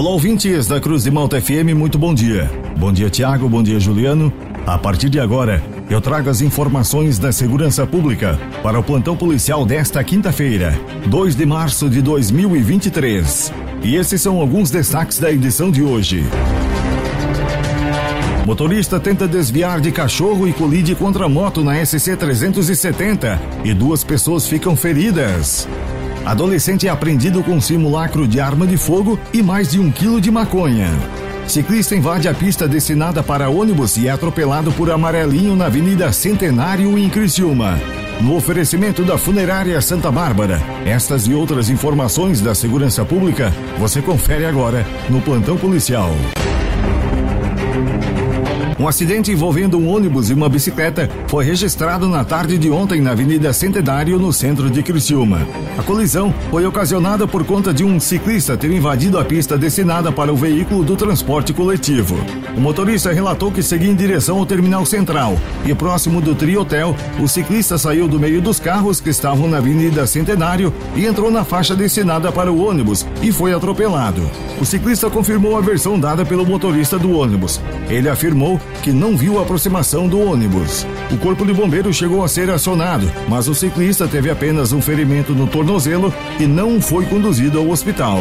Olá, ouvintes da Cruz de Malta FM, muito bom dia. Bom dia, Tiago, bom dia, Juliano. A partir de agora, eu trago as informações da segurança pública para o plantão policial desta quinta-feira, 2 de março de 2023. E esses são alguns destaques da edição de hoje. Motorista tenta desviar de cachorro e colide contra moto na SC 370 e duas pessoas ficam feridas. Adolescente é apreendido com simulacro de arma de fogo e mais de um quilo de maconha. Ciclista invade a pista destinada para ônibus e é atropelado por amarelinho na Avenida Centenário em Criciúma. No oferecimento da Funerária Santa Bárbara, estas e outras informações da segurança pública você confere agora no plantão policial. Um acidente envolvendo um ônibus e uma bicicleta foi registrado na tarde de ontem na Avenida Centenário, no centro de Criciúma. A colisão foi ocasionada por conta de um ciclista ter invadido a pista destinada para o veículo do transporte coletivo. O motorista relatou que seguia em direção ao terminal central e próximo do Tri Hotel, o ciclista saiu do meio dos carros que estavam na Avenida Centenário e entrou na faixa destinada para o ônibus e foi atropelado. O ciclista confirmou a versão dada pelo motorista do ônibus. Ele afirmou que não viu a aproximação do ônibus. O corpo de bombeiros chegou a ser acionado, mas o ciclista teve apenas um ferimento no tornozelo e não foi conduzido ao hospital.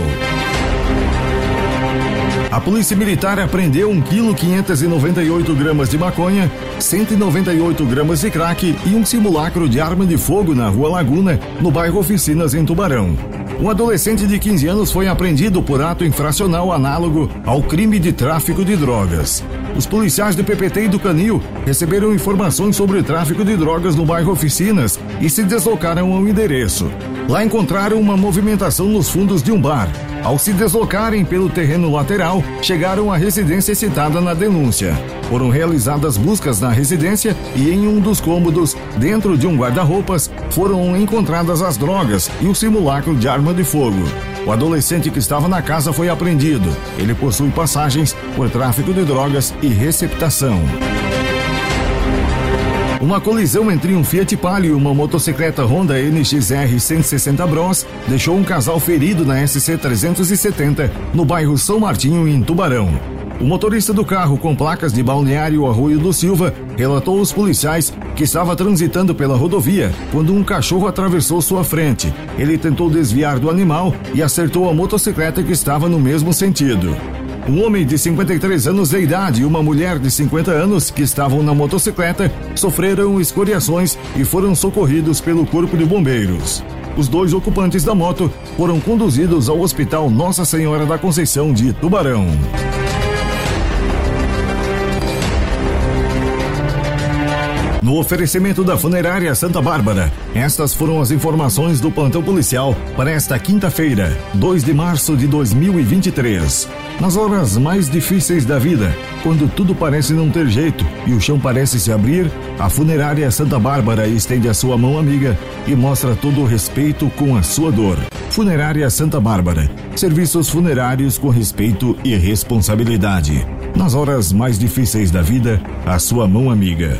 A Polícia Militar apreendeu 1 kg 598 gramas de maconha, 198 gramas de crack e um simulacro de arma de fogo na Rua Laguna, no bairro Oficinas, em Tubarão. Um adolescente de 15 anos foi apreendido por ato infracional análogo ao crime de tráfico de drogas. Os policiais do PPT e do Canil receberam informações sobre tráfico de drogas no bairro Oficinas e se deslocaram ao endereço. Lá encontraram uma movimentação nos fundos de um bar. Ao se deslocarem pelo terreno lateral, chegaram à residência citada na denúncia. Foram realizadas buscas na residência e em um dos cômodos, dentro de um guarda-roupas, foram encontradas as drogas e o simulacro de arma de fogo. O adolescente que estava na casa foi apreendido. Ele possui passagens por tráfico de drogas e receptação. Uma colisão entre um Fiat Palio e uma motocicleta Honda NXR 160 Bros deixou um casal ferido na SC 370 no bairro São Martinho, em Tubarão. O motorista do carro com placas de Balneário Arroio do Silva relatou aos policiais que estava transitando pela rodovia quando um cachorro atravessou sua frente. Ele tentou desviar do animal e acertou a motocicleta que estava no mesmo sentido. Um homem de 53 anos de idade e uma mulher de 50 anos que estavam na motocicleta sofreram escoriações e foram socorridos pelo Corpo de Bombeiros. Os dois ocupantes da moto foram conduzidos ao Hospital Nossa Senhora da Conceição de Tubarão. No oferecimento da Funerária Santa Bárbara, estas foram as informações do plantão policial para esta quinta-feira, 2 de março de 2023. Nas horas mais difíceis da vida, quando tudo parece não ter jeito e o chão parece se abrir, a Funerária Santa Bárbara estende a sua mão amiga e mostra todo o respeito com a sua dor. Funerária Santa Bárbara. Serviços funerários com respeito e responsabilidade. Nas horas mais difíceis da vida, a sua mão amiga.